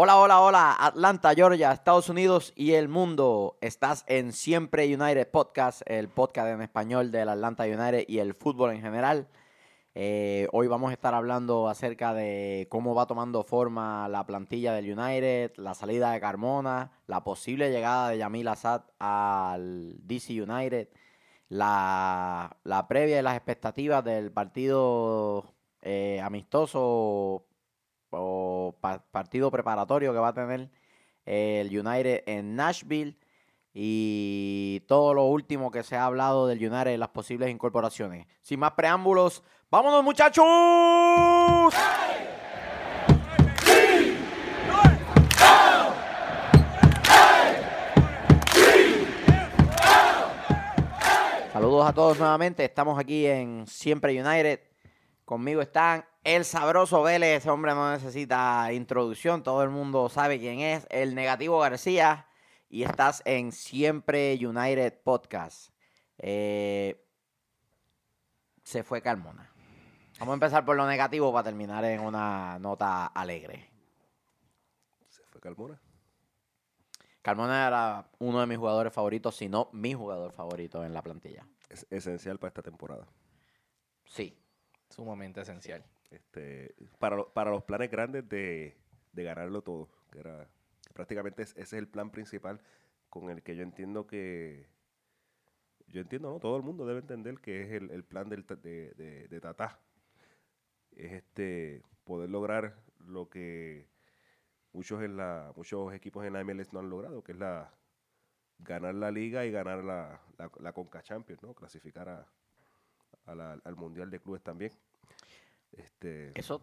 Hola, hola, hola, Atlanta, Georgia, Estados Unidos y el mundo. Estás en Siempre United Podcast, el podcast en español del Atlanta United y el fútbol en general. Eh, hoy vamos a estar hablando acerca de cómo va tomando forma la plantilla del United, la salida de Carmona, la posible llegada de Yamil Assad al DC United, la, previa y las expectativas del partido eh, amistoso o partido preparatorio que va a tener el United en Nashville y todo lo último que se ha hablado del United y las posibles incorporaciones. Sin más preámbulos, ¡vámonos muchachos! Saludos a todos nuevamente, estamos aquí en Siempre United. Conmigo están el sabroso Vélez, ese hombre no necesita introducción, todo el mundo sabe quién es. El negativo García y estás en Siempre United Podcast. Eh, se fue Carmona. Vamos a empezar por lo negativo para terminar en una nota alegre. Se fue Carmona. Carmona era uno de mis jugadores favoritos, si no mi jugador favorito en la plantilla. Es esencial para esta temporada. Sí. Sumamente esencial. Este, para, para los planes grandes de, de ganarlo todo, que era prácticamente ese es el plan principal con el que yo entiendo que yo entiendo, ¿no? Todo el mundo debe entender que es el, plan del, de, de, Tata. Es este poder lograr lo que muchos en la muchos equipos en la MLS no han logrado, que es la ganar la liga y ganar la, la, Conca Champions, ¿no? Clasificar a, al Mundial de Clubes también. Este, Eso,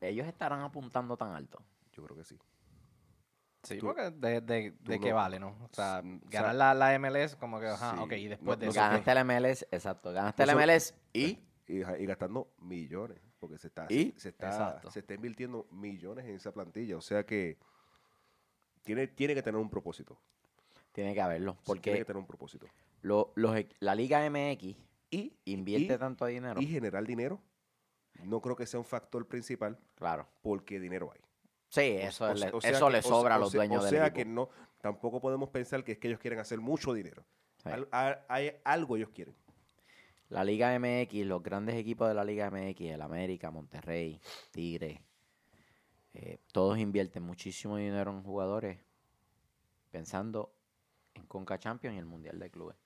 ellos estarán apuntando tan alto. Yo creo que sí. Sí, porque de, de, qué vale, ¿no? O sea, ganar la, la, MLS como que, ajá, ok, y después de eso. Ganaste la MLS, exacto, ganaste la MLS y... y... y... gastando millones, porque se está, ¿Y? se, está, se está invirtiendo millones en esa plantilla, o sea que tiene, tiene que tener un propósito. Tiene que haberlo, porque... Tiene que tener un propósito. Lo, los, la Liga MX y, invierte tanto dinero. Y generar dinero, no creo que sea un factor principal. Claro. Porque dinero hay. Sí, eso, le, eso le sobra a los dueños del O sea que no, tampoco podemos pensar que es que ellos quieren hacer mucho dinero. Hay, algo ellos quieren. La Liga MX, los grandes equipos de la Liga MX, el América, Monterrey, Tigre, eh, todos invierten muchísimo dinero en jugadores pensando en Conca Champions y el Mundial de Clubes.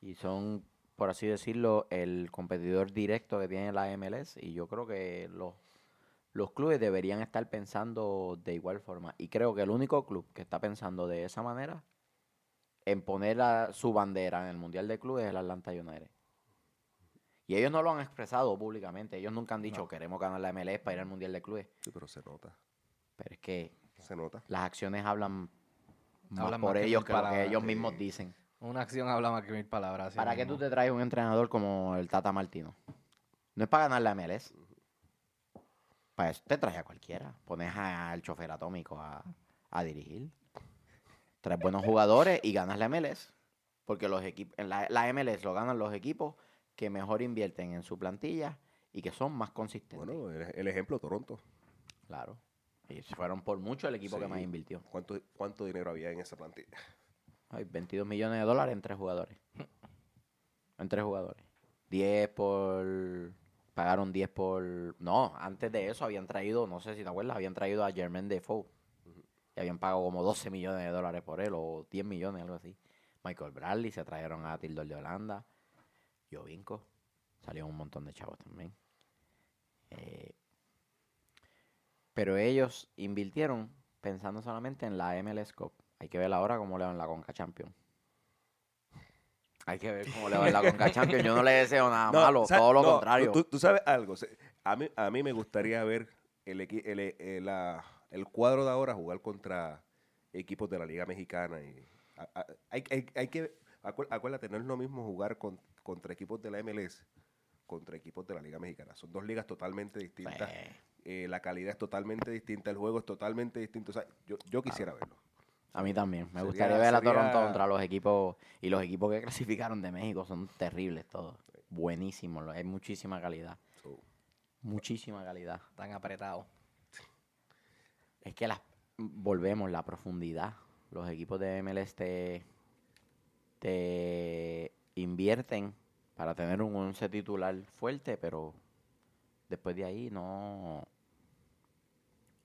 Y son, por así decirlo, el competidor directo que tiene la MLS. Y yo creo que los los clubes deberían estar pensando de igual forma. Y creo que el único club que está pensando de esa manera en poner su bandera en el Mundial de Clubes es el Atlanta United. Y ellos no lo han expresado públicamente. Ellos nunca han dicho queremos ganar la MLS para ir al Mundial de Clubes. Sí, pero se nota. Pero es que se nota. las acciones hablan más por ellos que, lo que ellos mismos dicen. Una acción habla más que mil palabras. ¿Para qué tú te traes un entrenador como el Tata Martino? No es para ganar la MLS. Pues te traes a cualquiera. Pones al chofer atómico a, dirigir. Traes buenos jugadores y ganas la MLS. Porque los equipos, la, la MLS lo ganan los equipos que mejor invierten en su plantilla y que son más consistentes. Bueno, el, ejemplo, Toronto. Claro. Y fueron por mucho el equipo que más invirtió. ¿Cuánto, ¿Cuánto dinero había en esa plantilla? Hay 22 millones de dólares en tres jugadores. en tres jugadores. 10 por pagaron 10 por... No, antes de eso habían traído, no sé si te acuerdas, habían traído a Jermaine Defoe. Y habían pagado como 12 millones de dólares por él, o 10 millones, algo así. Michael Bradley, se trajeron a Tildor de Holanda. Jovinko. Salió un montón de chavos también. Eh, pero ellos invirtieron pensando solamente en la MLS Cup. Hay que ver ahora cómo le van la Conca Champions. Hay que ver cómo le va la Conca Champions. Yo no le deseo nada malo, todo lo contrario. Tú, sabes algo. A mí, a mí me gustaría ver el, el, el, el, cuadro de ahora jugar contra equipos de la Liga Mexicana. Y, hay, hay, hay, que, acuérdate, no es lo mismo jugar con, contra equipos de la MLS contra equipos de la Liga Mexicana. Son dos ligas totalmente distintas. Eh, la calidad es totalmente distinta, el juego es totalmente distinto. O sea, yo, yo quisiera verlo. A mí también. Me gustaría ver a Toronto contra los equipos. Y los equipos que clasificaron de México son terribles todos. Buenísimos. Hay muchísima calidad. Muchísima calidad. Están apretados. Es que las volvemos, la profundidad. Los equipos de MLS te, te invierten para tener un once titular fuerte, pero después de ahí no,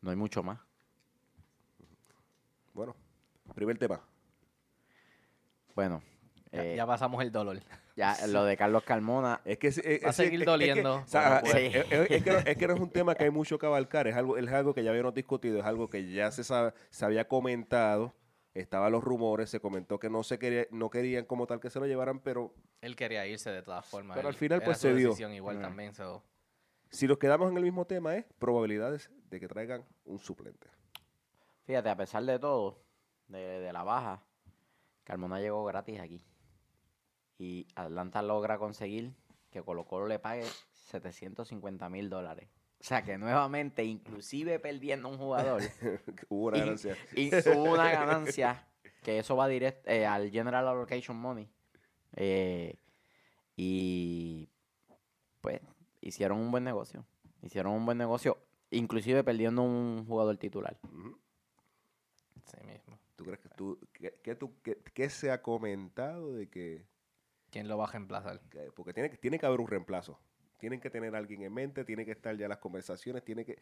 no hay mucho más. Bueno, primer tema. Bueno, Ya, eh, ya pasamos el dolor. ya lo de Carlos Carmona, Es que es- es- Va a seguir doliendo. es- que no, es que no es un tema que hay mucho que abarcar, es algo, es algo que ya habíamos discutido, es algo que ya se, sabe- se había comentado, estaban los rumores, se comentó que no se quería, no querían como tal que se lo llevaran, pero Él quería irse de todas formas. Pero él- al final, pues, se dio. decisión igual Ah. también. so, si nos quedamos en el mismo tema es probabilidades de que traigan un suplente. fíjate, a pesar de todo, de, de la baja, Carmona llegó gratis aquí. Y Atlanta logra conseguir que Colo Colo le pague 750 mil dólares. O sea que nuevamente, inclusive perdiendo un jugador, Hubo una Y- ganancia. y hubo una ganancia que eso va directo al General Allocation Money. Eh, y pues hicieron un buen negocio. Hicieron un buen negocio, inclusive perdiendo un jugador titular. Sí mismo. ¿Tú crees que tú, que, que tú, que, que se ha comentado de que, ¿Quién lo va a reemplazar? que- porque tiene, que- tiene que haber un reemplazo, tienen que tener a alguien en mente, tiene que estar ya las conversaciones, tiene que,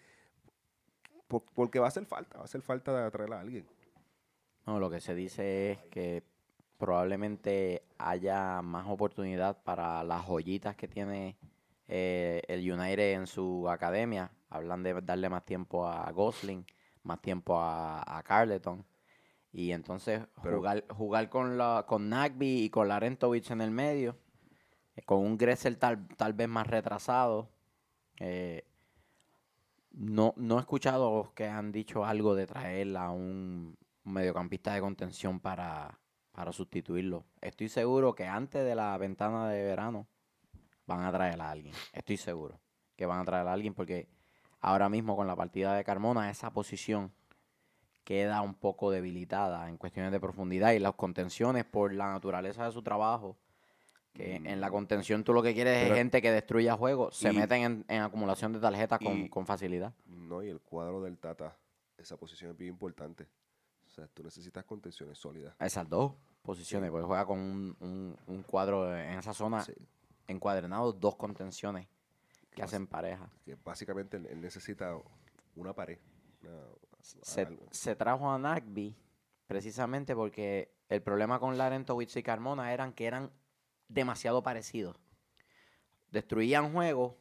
por- porque va a hacer falta, va a hacer falta de traer a alguien. No, lo que se dice es que probablemente haya más oportunidad para las joyitas que tiene eh, el United en su academia. Hablan de darle más tiempo a Gosling, más tiempo a, a Carleton. Y entonces Pero- jugar, jugar con, la, con Nagby y con Larentovich en el medio, eh, con un Gressel tal, tal vez más retrasado. eh, no, no he escuchado que han dicho algo de traer a un mediocampista de contención para, para sustituirlo. Estoy seguro que antes de la ventana de verano van a traer a alguien. Estoy seguro que van a traer a alguien porque ahora mismo con la partida de Carmona esa posición queda un poco debilitada en cuestiones de profundidad y las contenciones por la naturaleza de su trabajo. Que en la contención tú lo que quieres Pero- es gente que destruya juegos, se meten en, en acumulación de tarjetas con, facilidad. No, y el cuadro del Tata, esa posición es bien importante. O sea, tú necesitas contenciones sólidas. Esas dos posiciones, porque juega con un, un- un cuadro en esa zona Sí, encuadernado, dos contenciones que hacen pareja. que básicamente él necesita una pared. una- Se, trajo a Nagby precisamente porque el problema con Larentowicz y Carmona eran que eran demasiado parecidos. Destruían juegos,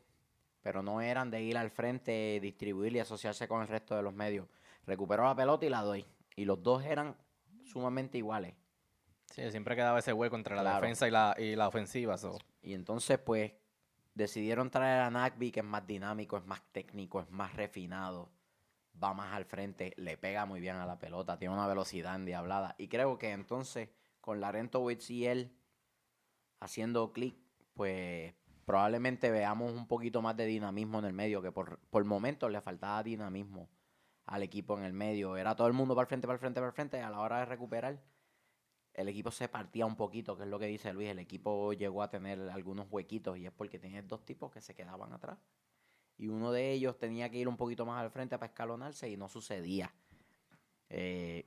pero no eran de ir al frente, distribuir y asociarse con el resto de los medios. Recuperó la pelota y la doy. Y los dos eran sumamente iguales. Sí, siempre quedaba ese hueco entre la Claro. defensa y la, y la ofensiva. so. Y entonces, pues, decidieron traer a Nagby, que es más dinámico, es más técnico, es más refinado, va más al frente, le pega muy bien a la pelota, tiene una velocidad endiablada. Y creo que entonces, con Larentowicz y él haciendo clic, pues probablemente veamos un poquito más de dinamismo en el medio, que por, por momentos le faltaba dinamismo al equipo en el medio. Era todo el mundo para el frente, para el frente, para el frente, a la hora de recuperar, el equipo se partía un poquito, que es lo que dice Luis. El equipo llegó a tener algunos huequitos y es porque tenía dos tipos que se quedaban atrás. Y uno de ellos tenía que ir un poquito más al frente para escalonarse y no sucedía. Eh,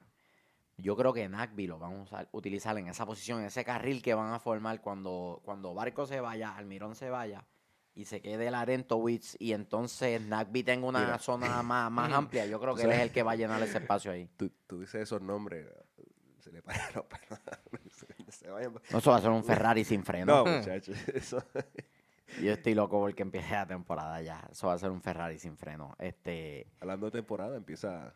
yo creo que Nagby lo van a utilizar en esa posición, en ese carril que van a formar cuando, cuando Barco se vaya, Almirón se vaya y se quede Larentowicz y entonces Nagby tenga una Mira. zona más, más amplia. Yo creo que él es el que va a llenar ese espacio ahí. Tú, tú dices esos nombres, se le paran los pelos. se- se vayan- No, Eso va a ser un Ferrari sin freno. No, muchachos, eso. Yo estoy loco porque empiece la temporada ya. Eso va a ser un Ferrari sin freno. Este, Hablando de temporada, empieza,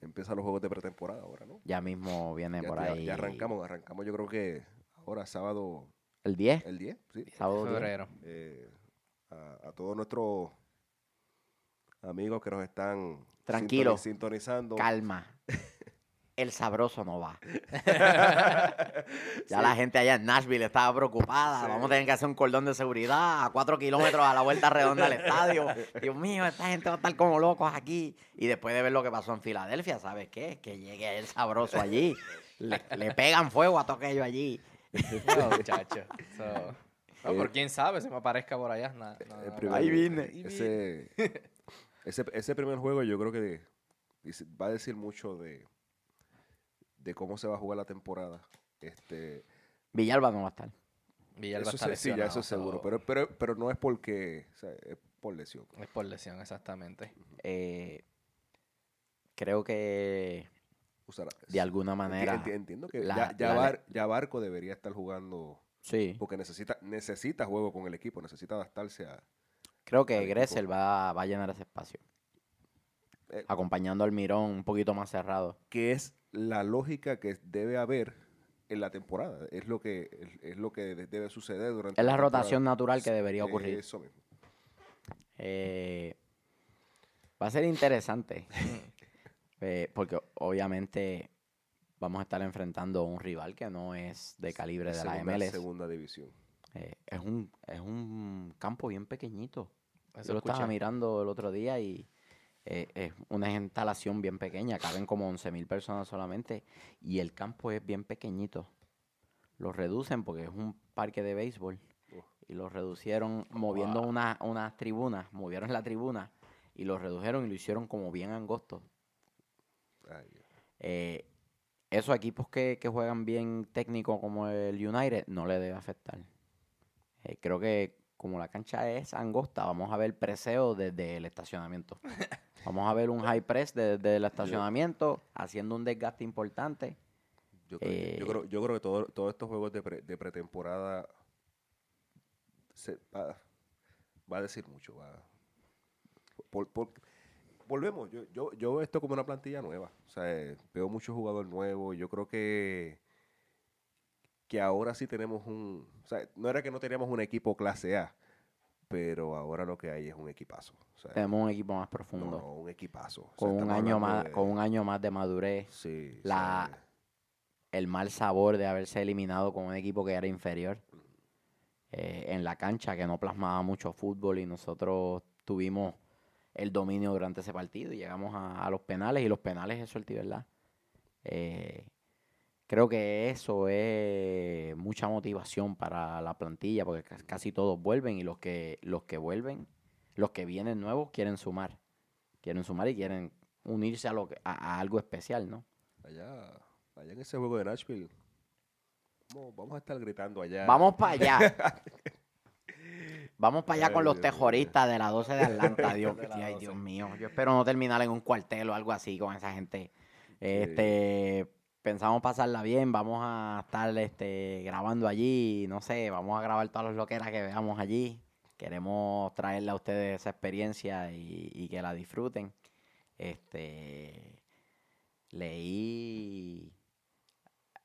empiezan los juegos de pretemporada ahora, ¿no? ya mismo viene Ya, por ya- ahí. ya arrancamos, arrancamos yo creo que ahora sábado, El 10. el 10, sí. Sábado 10. Febrero. Eh, a, a todos nuestros amigos que nos están Tranquilo. sintoni- sintonizando. Calma. El sabroso no va. Ya la gente allá en Nashville estaba preocupada. Vamos a tener que hacer un cordón de seguridad a cuatro kilómetros a la vuelta redonda del estadio. Dios mío, esta gente va a estar como locos aquí. Y después de ver lo que pasó en Filadelfia, ¿sabes qué? Que llegue el sabroso allí. Le, le pegan fuego a todo aquello allí. No, muchacho. So, no, por quién sabe si me aparezca por allá. Primer- Ahí vine. Ese, ese, ese primer juego yo creo que va a decir mucho de, de cómo se va a jugar la temporada. Este, Villalba no va a estar. Villalba está Sí, ya eso es seguro. Pero, pero, pero no es porque, es por lesión. Es por lesión, exactamente. Eh, creo que de alguna manera. Entiendo que ya, Barco debería estar jugando. Sí. Porque necesita, necesita juego con el equipo, necesita adaptarse a. Creo que Gressel va, va, a llenar ese espacio. Eh, acompañando al Mirón un poquito más cerrado. Que es la lógica que debe haber en la temporada. Es lo que, es, lo que debe suceder durante Es la, rotación natural que debería ocurrir. Eso mismo. Eh, va a ser interesante. Eh, porque obviamente vamos a estar enfrentando a un rival que no es de calibre de la MLS. segunda división. Eh, es, un, es un campo bien pequeñito. Yo lo estaba mirando el otro día y es una instalación bien pequeña. Caben como 11.000 personas solamente y el campo es bien pequeñito. Lo reducen porque es un parque de béisbol y lo reducieron moviendo unas una tribunas, movieron la tribuna y lo redujeron y lo hicieron como bien angosto. Eh, esos equipos que, juegan bien técnico como el United no le debe afectar. Eh, creo que como la cancha es angosta, vamos a ver preseo desde el estacionamiento. Vamos a ver un high press desde el estacionamiento, haciendo un desgaste importante. Yo creo, yo creo, yo creo que todos estos juegos de, pretemporada va, a decir mucho. Va, volvemos, yo, yo, esto como una plantilla nueva. O sea, eh, veo muchos jugadores nuevos. Yo creo que, que ahora sí tenemos un... O sea, no era que no teníamos un equipo clase A, pero ahora lo que hay es un equipazo. tenemos un equipo más profundo. No, un equipazo. Con, un año más, con un año más de madurez. Sí, la, el mal sabor de haberse eliminado con un equipo que era inferior. Eh, en la cancha, que no plasmaba mucho fútbol y nosotros tuvimos el dominio durante ese partido y llegamos a, los penales y los penales es suerte, ¿verdad? Eh, creo que eso es mucha motivación para la plantilla porque casi todos vuelven y los que, los que vuelven, los que vienen nuevos quieren sumar, quieren sumar y quieren unirse a, lo a, algo especial, ¿no? Allá, allá en ese juego de Nashville, vamos, vamos a estar gritando allá. Vamos para allá. Vamos para allá con los tejoristas de la 12 de Atlanta. Dios, ay, Dios mío. Yo espero no terminar en un cuartel o algo así con esa gente. Este, pensamos pasarla bien, vamos a estar este, grabando allí, no sé, vamos a grabar todas las loqueras que veamos allí. Queremos traerle a ustedes esa experiencia y, que la disfruten. Este, leí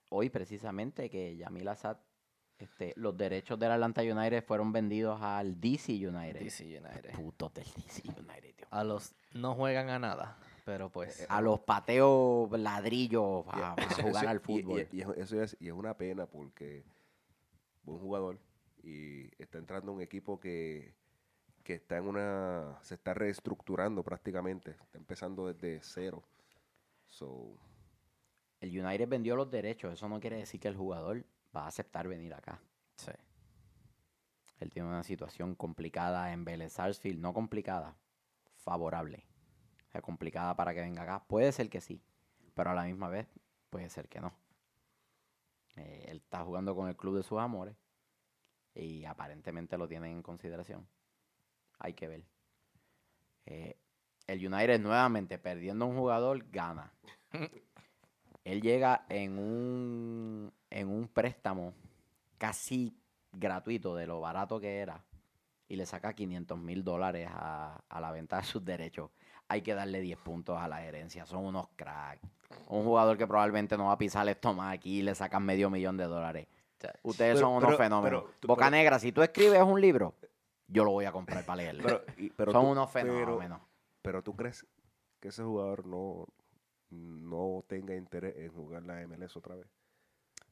hoy precisamente que Yamil Assad este, los derechos del Atlanta United fueron vendidos al DC United. DC United. Putos del DC United, A los no juegan a nada, pero pues. Eh, a los pateos ladrillos a, jugar al fútbol. Y, eso es, y es una pena porque un jugador y está entrando un equipo que, que está en una. se está reestructurando prácticamente. Está empezando desde cero. So, el United vendió los derechos. Eso no quiere decir que el jugador va a aceptar venir acá. Sí. Él tiene una situación complicada en Vélez Sarsfield, no complicada, favorable. Sea, complicada para que venga acá. Puede ser que sí, pero a la misma vez puede ser que no. Eh, él está jugando con el club de sus amores y aparentemente lo tienen en consideración. Hay que ver. Eh, el United nuevamente perdiendo un jugador gana. Él llega en un en un préstamo casi gratuito de lo barato que era y le saca 500 mil dólares a, la venta de sus derechos, hay que darle 10 puntos a la herencia. Son unos cracks. Un jugador que probablemente no va a pisar esto más aquí y le sacan medio millón de dólares. ustedes son unos fenómenos. Boca Negra, si tú escribes un libro, yo lo voy a comprar para leerlo. son unos fenómenos. Pero, tú crees que ese jugador no, no tenga interés en jugar la MLS otra vez.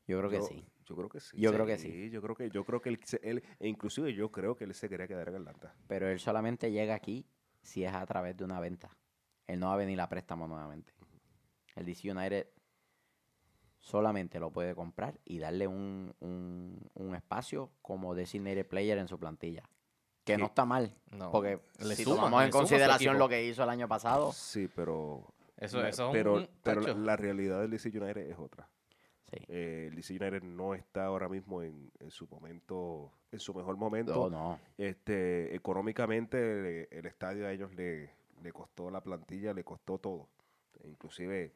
Yo creo que sí. Yo creo que sí. Yo creo que sí. Yo creo que, yo creo que él, e inclusive yo creo que él se quería quedar en Atlanta. Pero él solamente llega aquí si es a través de una venta. Él no va a venir a préstamo nuevamente. El DC United solamente lo puede comprar y darle un, un, espacio como designated player en su plantilla. Que no está mal. porque si tomamos en consideración lo que hizo el año pasado. Sí, pero Eso, eso es pero un... pero la, la realidad del DC United es otra. Sí. Eh, el DC United no está ahora mismo en, en su momento, en su mejor momento. no. Este, económicamente el estadio a ellos le, le costó la plantilla, le costó todo. Inclusive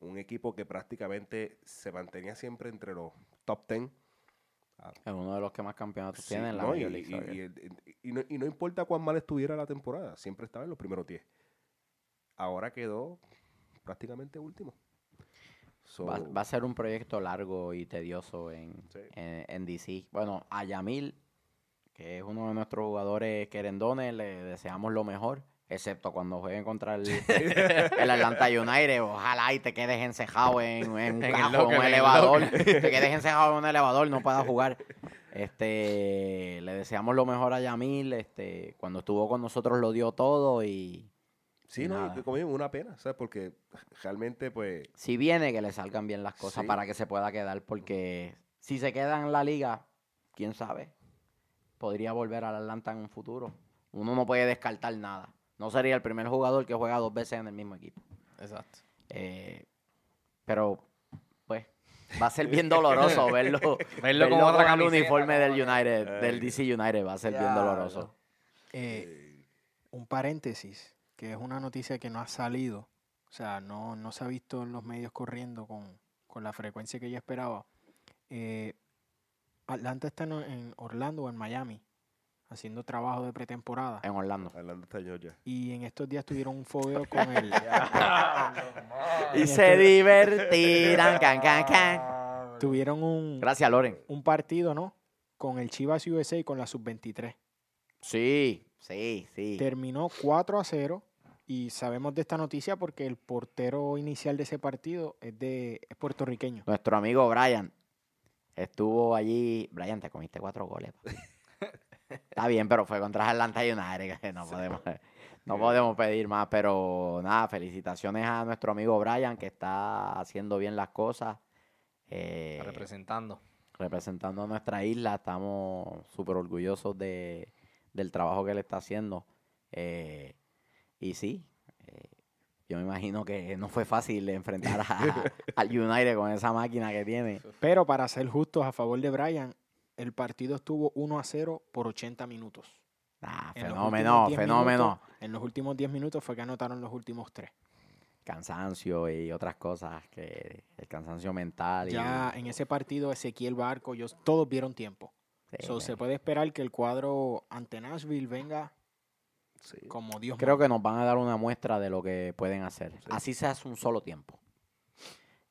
un equipo que prácticamente se mantenía siempre entre los top 10. Es uno de los que más campeonatos Sí, tiene en la ¿no? y, Major League y- Soccer. y el- y no, y no importa cuán mal estuviera la temporada, siempre estaba en los primeros 10. Ahora quedó prácticamente último. So, Va, va a ser un proyecto largo y tedioso en, Sí. en, en DC. Bueno, a Yamil, que es uno de nuestros jugadores querendones, le deseamos lo mejor, excepto cuando jueguen contra el, el Atlanta United. Ojalá y te quedes encejado en, en un En cajo, el elevador. te quedes encejado en un elevador, no puedas jugar. Este, le deseamos lo mejor a Yamil. Este, cuando estuvo con nosotros lo dio todo y sí, no, como digo, una pena, ¿sabes? Porque realmente, pues, si viene que le salgan bien las cosas Sí. para que se pueda quedar, porque si se queda en la liga, quién sabe, podría volver al Atlanta en un futuro. Uno no puede descartar nada. No sería el primer jugador que juega dos veces en el mismo equipo. Exacto. Eh, pero, pues, va a ser bien doloroso verlo, Verlo como otra con el camiseta, uniforme del como- United, del. DC United, va a ser bien Diablo. doloroso. Eh, un paréntesis, que es una noticia que no ha salido, o sea, no, no se ha visto en los medios corriendo con, con la frecuencia que yo esperaba. Eh, Atlanta está en, en Orlando o en Miami haciendo trabajo de pretemporada. En Orlando. hablando de Georgia. Y en estos días tuvieron un fogueo con el... Y se divertirán, can, can, can. tuvieron un, Gracias, Loren. un partido, ¿no? Con el Chivas USA y con la Sub-23. Sí, sí, sí. Terminó 4 a 0 y sabemos de esta noticia porque el portero inicial de ese partido es de es puertorriqueño. Nuestro amigo Brian estuvo allí. Brian, te comiste cuatro goles. Está bien, pero fue contra Atlanta United. que No podemos, no podemos pedir más, pero nada, felicitaciones a nuestro amigo Brian que está haciendo bien las cosas. eh, representando. representando a nuestra isla. Estamos súper orgullosos de, del trabajo que él está haciendo. Eh, y sí, eh, yo me imagino que no fue fácil enfrentar a- al United con esa máquina que tiene. Pero para ser justos a favor de Brian, el partido estuvo 1 a 0 por 80 minutos. Ah, En los fenómeno, últimos 10 fenómeno. minutos- en los últimos 10 minutos fue que anotaron los últimos 3. Cansancio y otras cosas, que el cansancio mental. y- Ya en ese partido Ezequiel Barco, ellos todos vieron tiempo. Sí, So, se puede esperar que el cuadro ante Nashville venga Sí. como Dios Creo manda. que nos van a dar una muestra de lo que pueden hacer. Sí. Así se hace un solo tiempo.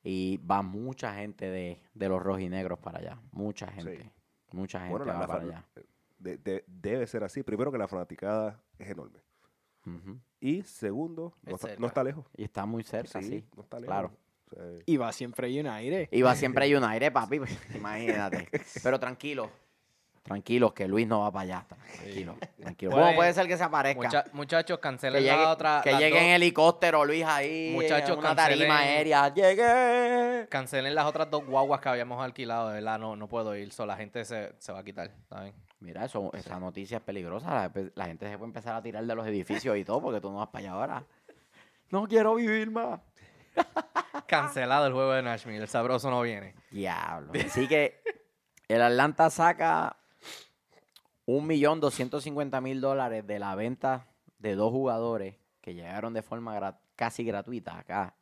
Y va mucha gente de, de los rojinegros para allá. Mucha gente. Mucha gente Bueno, la- va la para allá. de- de- debe ser así. Primero que la fanaticada es enorme. Y segundo, no, Es está, cerca. no está lejos. Y está muy cerca, sí. Sí, no está lejos. claro. Y va siempre United. Y va siempre a United, papi. pues, Imagínate. Pero tranquilo. Tranquilos, que Luis no va para allá. Tranquilo. tranquilo. Puede- ¿Cómo puede ser que se aparezca? Mucha- muchachos, que cancelen llegue, la otra. que llegue en helicóptero, Luis, ahí. Muchachos, en una tarima cancelen- aérea. Llegué. Cancelen las otras dos guaguas que habíamos alquilado, de verdad, no, no puedo ir, so, la gente se, se va a quitar, ¿saben? Mira, eso, esa noticia es peligrosa. La, la gente se puede empezar a tirar de los edificios y todo porque tú no vas para allá ahora. No quiero vivir más. Cancelado el juego de Nashville, el sabroso no viene. Diablo. Así que el Atlanta saca un millón doscientos cincuenta mil dólares de la venta de dos jugadores que llegaron de forma casi gratuita acá.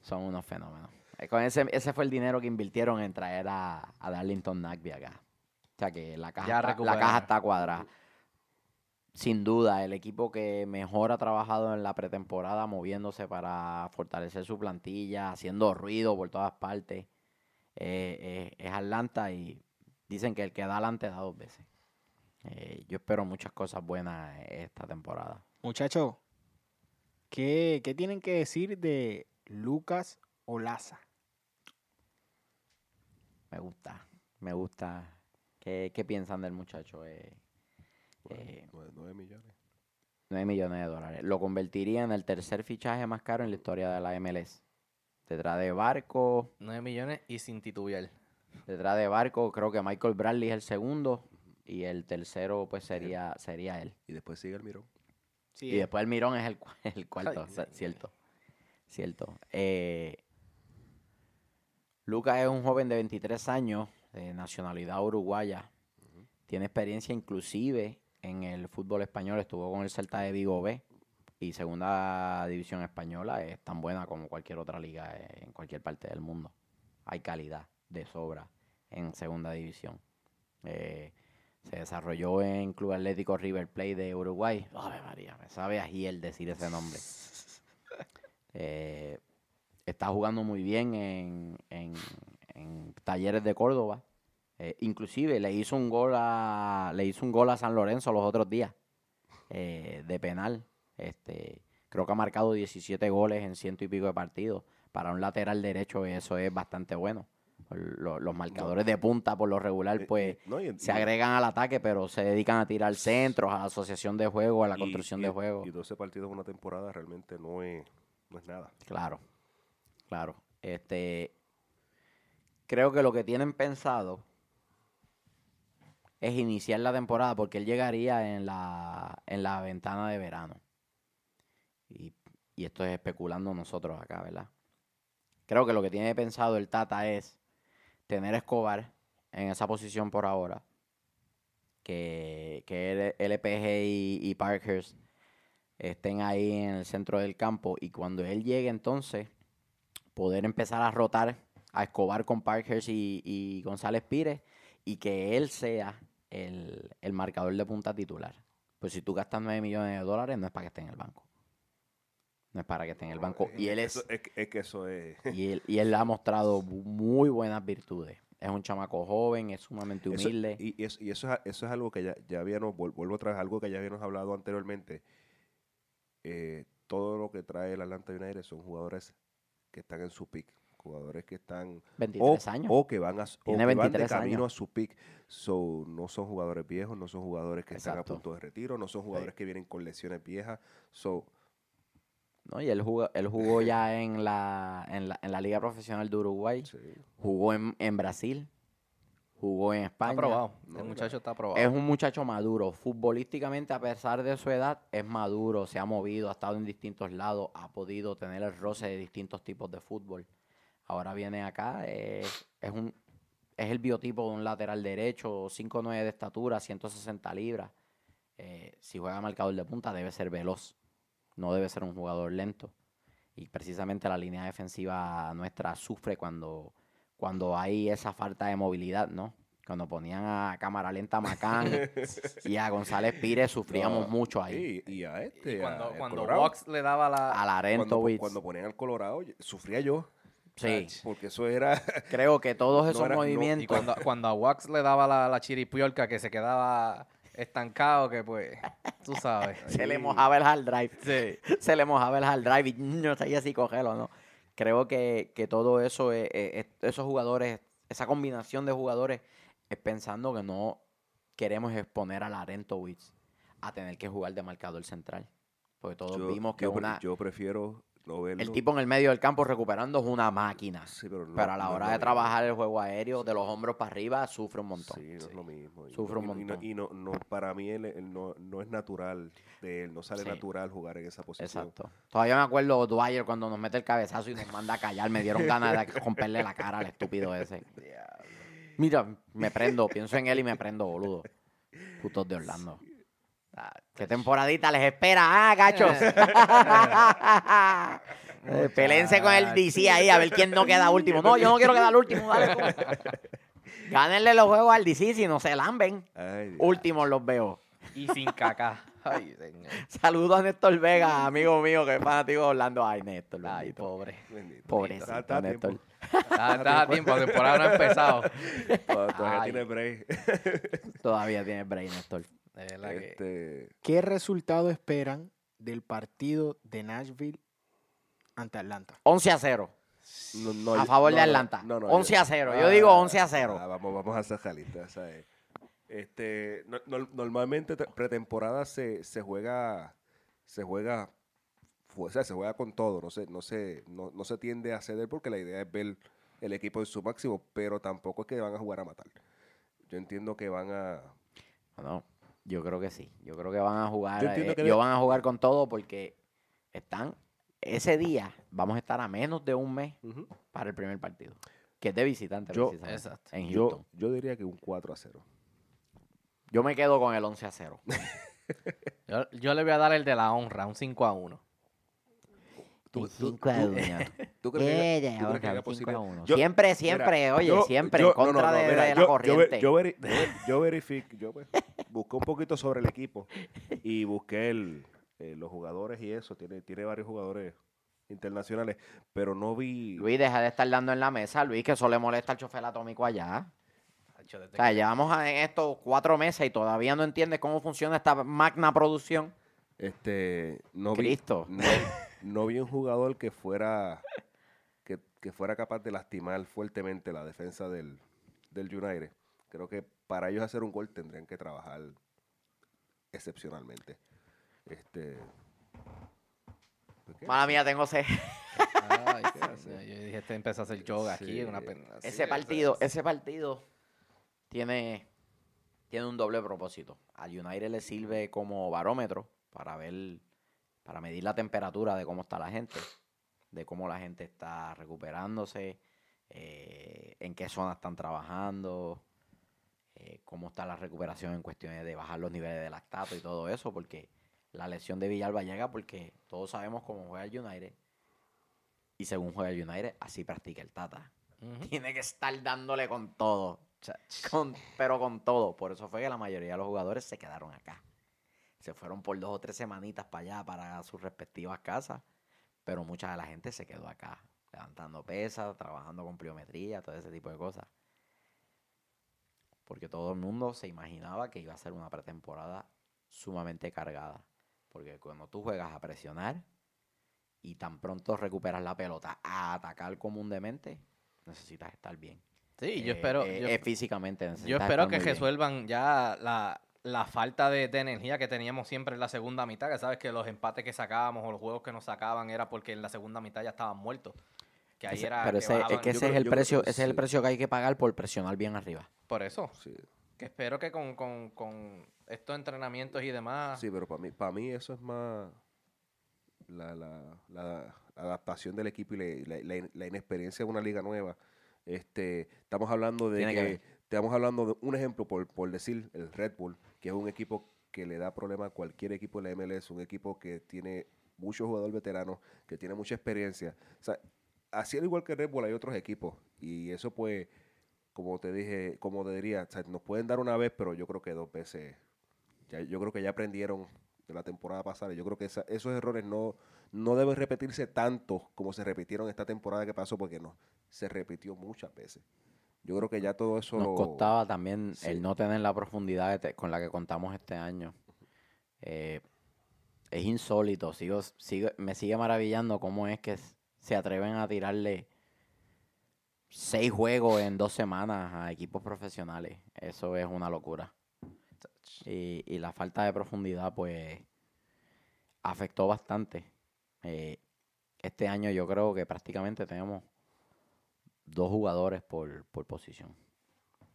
Son unos fenómenos. Eh, Con ese, ese fue el dinero que invirtieron en traer a, a Darlington Nagby acá. O sea que la caja, está, la caja está cuadrada. Sin duda, el equipo que mejor ha trabajado en la pretemporada, moviéndose para fortalecer su plantilla, haciendo ruido por todas partes, eh, eh, es Atlanta y dicen que el que da adelante da dos veces. Eh, yo espero muchas cosas buenas esta temporada. Muchachos, ¿qué, ¿qué tienen que decir de Lucas Olaza? Me gusta, me gusta. ¿Qué, qué piensan del muchacho? Eh, eh, nueve, nueve millones. 9 millones de dólares. Lo convertiría en el tercer fichaje más caro en la historia de la MLS. Detrás de Barco, 9 millones y sin titubear. detrás de Barco, creo que Michael Bradley es el segundo y el tercero pues sería, sería él. Y después sigue el mirón. y después el Mirón es el, el cuarto, cierto. Cierto. Eh, Lucas es un joven de 23 años, de nacionalidad uruguaya. Tiene experiencia inclusive en el fútbol español. Estuvo con el Celta de Vigo B y segunda división española es tan buena como cualquier otra liga en cualquier parte del mundo. Hay calidad de sobra en segunda división. Eh, se desarrolló en Club Atlético River Plate de Uruguay. Ave María, me sabe a decir ese nombre. Eh, está jugando muy bien en, en, Talleres de Córdoba. Eh, inclusive le hizo un gol a le hizo un gol a San Lorenzo los otros días de penal. Este, creo que ha marcado 17 goles en ciento y pico de partidos. Para un lateral derecho eso es bastante bueno. Los, marcadores de punta por lo regular pues se agregan al ataque pero se dedican a tirar centros, a la asociación de juego, a la construcción de juego. Y 12 partidos en una temporada realmente no es, no es nada. Claro, claro. Este, creo que lo que tienen pensado es iniciar la temporada porque él llegaría en la, en la ventana de verano. Y, y esto es especulando nosotros acá, ¿verdad? Creo que lo que tiene pensado el Tata es tener Escobar en esa posición por ahora. Que, que LPG y, y Parkhurst estén ahí en el centro del campo. Y cuando él llegue entonces, poder empezar a rotar a Escobar con Parkhurst y, González Pires y que él sea el, el, marcador de punta titular. Pues si tú gastas 9 millones de dólares, no es para que esté en el banco. No es para que esté en el banco. y él es, es, que eso es. Y él, y él ha mostrado muy buenas virtudes. Es un chamaco joven, es sumamente humilde. y, eso, y eso, es, eso es algo que ya, ya habíamos, vuelvo atrás, algo que ya habíamos hablado anteriormente. Eh, todo lo que trae el Atlanta United son jugadores que están en su pick. Jugadores que están. 23 o, años. O que van, a, o que van de camino a su pick. So, no son jugadores viejos, no son jugadores que están a punto de retiro, no son jugadores que vienen con lesiones viejas. So, ¿no? Y él jugó, él jugó ya en la, en la, en la Liga Profesional de Uruguay, jugó en, en, Brasil, jugó en España. Está aprobado, el muchacho está aprobado. Es un muchacho maduro, futbolísticamente a pesar de su edad, es maduro, se ha movido, ha estado en distintos lados, ha podido tener el roce de distintos tipos de fútbol. Ahora viene acá, es, es un, es el biotipo de un lateral derecho, 5'9 de estatura, 160 libras. Eh, si juega marcador de punta debe ser veloz no debe ser un jugador lento. Y precisamente la línea defensiva nuestra sufre cuando, cuando hay esa falta de movilidad, ¿no? Cuando ponían a cámara lenta a Macán y a González Pires sufríamos mucho ahí. Y, a este. cuando, cuando Box le daba la. A la cuando, cuando ponían al Colorado, sufría yo. Sí. Porque eso era. Creo que todos esos movimientos. y cuando, cuando a Wax le daba la, la chiripiolca que se quedaba estancado que pues, tú sabes. se le mojaba el hard drive. Sí. Se le mojaba el hard drive y no sabía si cogerlo no. Creo que, todo eso, esos jugadores, esa combinación de jugadores, es pensando que no queremos exponer a la Arentowitz a tener que jugar de marcador central. Porque todos vimos que una... Yo prefiero el tipo en el medio del campo recuperando es una máquina. pero, a la hora de trabajar el juego aéreo, de los hombros para arriba, sufre un montón. Sí, no es lo mismo. Sufre un montón. Y, no, no, para mí él, no, no, es natural de él, no sale natural jugar en esa posición. Exacto. Todavía me acuerdo Dwyer cuando nos mete el cabezazo y nos manda a callar. Me dieron ganas de romperle la cara al estúpido ese. Mira, me prendo, pienso en él y me prendo, boludo. Putos de Orlando. ¿Qué temporadita les espera? ¡Ah, gachos! eh, pelense con el DC ahí a ver quién no queda último. No, yo no quiero quedar último. Dale Gánenle los juegos al DC si no se lamben. Últimos los veo. Y sin caca. Ay, Saludos a Néstor Vega, amigo mío, que es fanático hablando. Ay, Néstor. Ay, pobre. Está, Néstor. Está, a tiempo, la temporada no ha empezado. Todavía tiene break. Todavía tiene break, Néstor. Este... ¿Qué resultado esperan del partido de Nashville ante Atlanta? 11 a 0. a favor de Atlanta. 11 a 0. Yo digo 11 a 0. Ah, vamos, vamos a hacer jalita. Este, normalmente pretemporada se, se juega se juega o sea, se juega con todo, no se, no se, no, no se tiende a ceder porque la idea es ver el equipo en su máximo, pero tampoco es que van a jugar a matar. Yo entiendo que van a, no Yo creo que sí. Yo creo que van a jugar. Yo entiendo eh, de- van a jugar con todo porque están. Ese día vamos a estar a menos de un mes Ujú. para el primer partido. Que es de visitante, Yo- Exacto. En Houston. Yo, yo diría que un 4 a 0. Yo me quedo con el 11 a 0. Yo, yo le voy a dar el de la honra, un 5 a 1. Tú- Un tú- 5 a tú- 1. ¿Tú crees que, Eh, tú crees que otra, haya un 5 a posibilidad? 1. Yo- siempre, siempre, Mira, oye, yo- siempre yo- en contra no, no, no, de, mira, de yo- la yo corriente. Yo, yo yo verifico, yo pues, busqué un poquito sobre el equipo y busqué el, eh, los jugadores y eso. Tiene, tiene varios jugadores internacionales, pero no vi. Luis, deja de estar dando en la mesa, Luis, que eso le molesta al chofer atómico allá. O sea, llevamos a- en estos cuatro meses y todavía no entiendes cómo funciona esta magna producción. Este, no vi, Cristo. no, no vi un jugador que fuera que, que fuera capaz de lastimar fuertemente la defensa del, del United. Creo que para ellos hacer un gol tendrían que trabajar excepcionalmente. Este. Mala mía, tengo sed. Ay, ¿Qué hace? yo dije, este empieza a hacer yoga aquí. Una pena. Ese partido, es. ese partido tiene, tiene un doble propósito. Al United le sirve como barómetro para ver, para medir la temperatura de cómo está la gente, de cómo la gente está recuperándose, eh, en qué zona están trabajando, eh, cómo está la recuperación en cuestiones de bajar los niveles de lactato y todo eso, porque la lesión de Villalba llega porque todos sabemos cómo juega el United. Y según juega el United, así practica el Tata tiene que estar dándole con todo. Con- pero con todo. Por eso fue que la mayoría de los jugadores se quedaron acá. Se fueron por dos o tres semanitas para allá, para sus respectivas casas. Pero mucha de la gente se quedó acá, levantando pesas, trabajando con pliometría, todo ese tipo de cosas. Porque todo el mundo se imaginaba que iba a ser una pretemporada sumamente cargada. Porque cuando tú juegas a presionar y tan pronto recuperas la pelota a atacar comúnmente, necesitas estar bien. Sí, yo Eh, espero. eh, yo- eh, físicamente Yo espero que bien. resuelvan ya la, la falta de, de energía que teníamos siempre en la segunda mitad, que sabes que los empates que sacábamos o los juegos que nos sacaban era porque en la segunda mitad ya estaban muertos. Que ahí Ese- era pero que ese, es que ese creo- es el precio, que ese es el precio que hay que pagar por presionar bien arriba. Por eso, Sí, que espero que con, con, con estos entrenamientos y demás... sí, pero para mí, para mí eso es más la, la- la adaptación del equipo y la, la- la- la inexperiencia de una liga nueva. Este, estamos hablando de Tiene que estamos hablando de un ejemplo por, por decir el Red Bull, que es un equipo que le da problema a cualquier equipo de la MLS, un equipo que tiene muchos jugadores veteranos, que tiene mucha experiencia. O sea, así al igual que Red Bull hay otros equipos y eso pues como te dije, como te diría, o sea, nos pueden dar una vez, pero yo creo que dos veces ya, yo creo que ya aprendieron de la temporada pasada. Yo creo que esa- esos errores no, no deben repetirse tanto como se repitieron esta temporada que pasó, porque no, se repitió muchas veces. Yo creo que ya todo eso Nos costaba también sí. el no tener la profundidad te- con la que contamos este año. Eh, es insólito. Sigo, sigo- me sigue maravillando cómo es que se atreven a tirarle seis juegos en dos semanas a equipos profesionales. Eso es una locura. Y, y la falta de profundidad, pues, afectó bastante. Eh, este año yo creo que prácticamente tenemos dos jugadores por, por posición.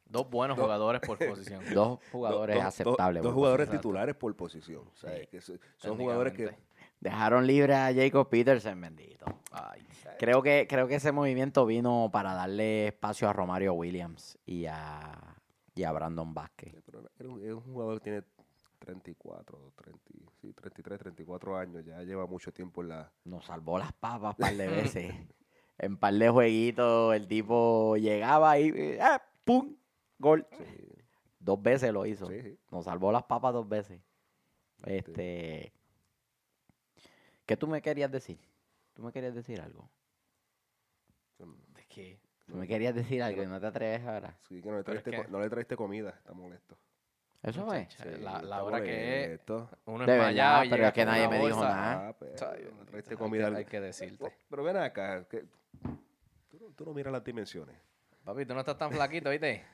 Dos buenos Dos- jugadores por posición. Dos do- jugadores aceptables. Dos, por jugadores posición. titulares por posición. O sea, Sí. que so- son jugadores que. Dejaron libre a Jacob Peterson, bendito. Ay, Creo que, creo que ese movimiento vino para darle espacio a Romario Williams y a, y a Brandon Vázquez. pero es un jugador que tiene 34, 30, sí, 33, 34 años, ya lleva mucho tiempo en la... Nos salvó las papas un par de veces. en par de jueguitos el tipo llegaba y eh, ¡ah! ¡pum! Gol. Sí, Dos veces lo hizo. sí. Nos salvó las papas dos veces. Este. ¿Qué tú me querías decir? ¿Tú me querías decir algo? ¿de qué? ¿Tú me querías decir algo y no te atreves ahora? Sí, que no le, es que- no traiste comida, está molesto. Eso fue. Sí, la, hora que es, uno De es verdad, y pero es que nadie me dijo nada. Ah, no traiste que- comida. Hay que decirte. Pero ven acá, que tú, no- tú no miras las dimensiones. Papi, tú no estás tan flaquito, ¿viste?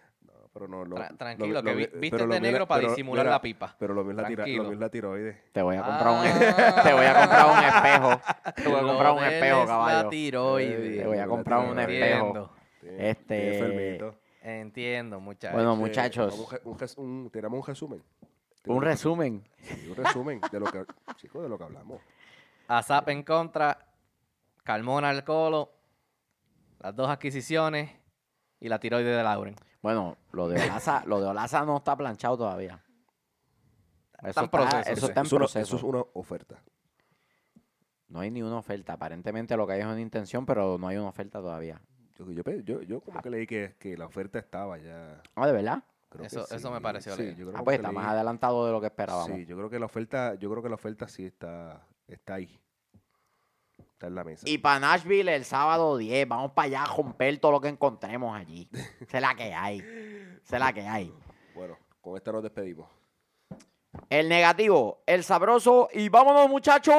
Pero no, lo- Tra- lo- tranquilo, lo que vi- viste de negro para pero disimular mira, la pipa. Pero lo mío es la, tiroides. Te voy a comprar un Ah. te voy a comprar un espejo. Te voy a comprar un espejo, es La caballo. tiroides. Te voy a comprar un tiroides. espejo. Este- entiendo, muchachos. Bueno, muchachos. un res- un- Tiramos un resumen. Un resumen. Sí, un resumen de lo que, chicos, de lo que hablamos. ASAP en contra, Carmona al colo, las dos adquisiciones y la tiroide de Lauren. Bueno, lo de Olaza, lo de Olaza no está planchado todavía. Eso en está, proceso, eso sí. está en proceso. eso es una oferta. No hay ni una oferta. Aparentemente lo que hay es una intención, pero no hay una oferta todavía. Yo, yo, yo, yo como que leí que, que la oferta estaba ya. Ah, ¿de verdad? Creo que Eso- eso sí, me pareció sí, yo creo Ah, que pues está leí- más adelantado de lo que esperábamos. Sí, yo creo que la oferta, yo creo que la oferta sí está, está ahí. Está en la mesa. Y para Nashville el sábado 10, vamos para allá a romper todo lo que encontremos allí. Esa es la que hay. Esa es la que hay. Bueno, con esta nos despedimos. El negativo, el sabroso y vámonos muchachos.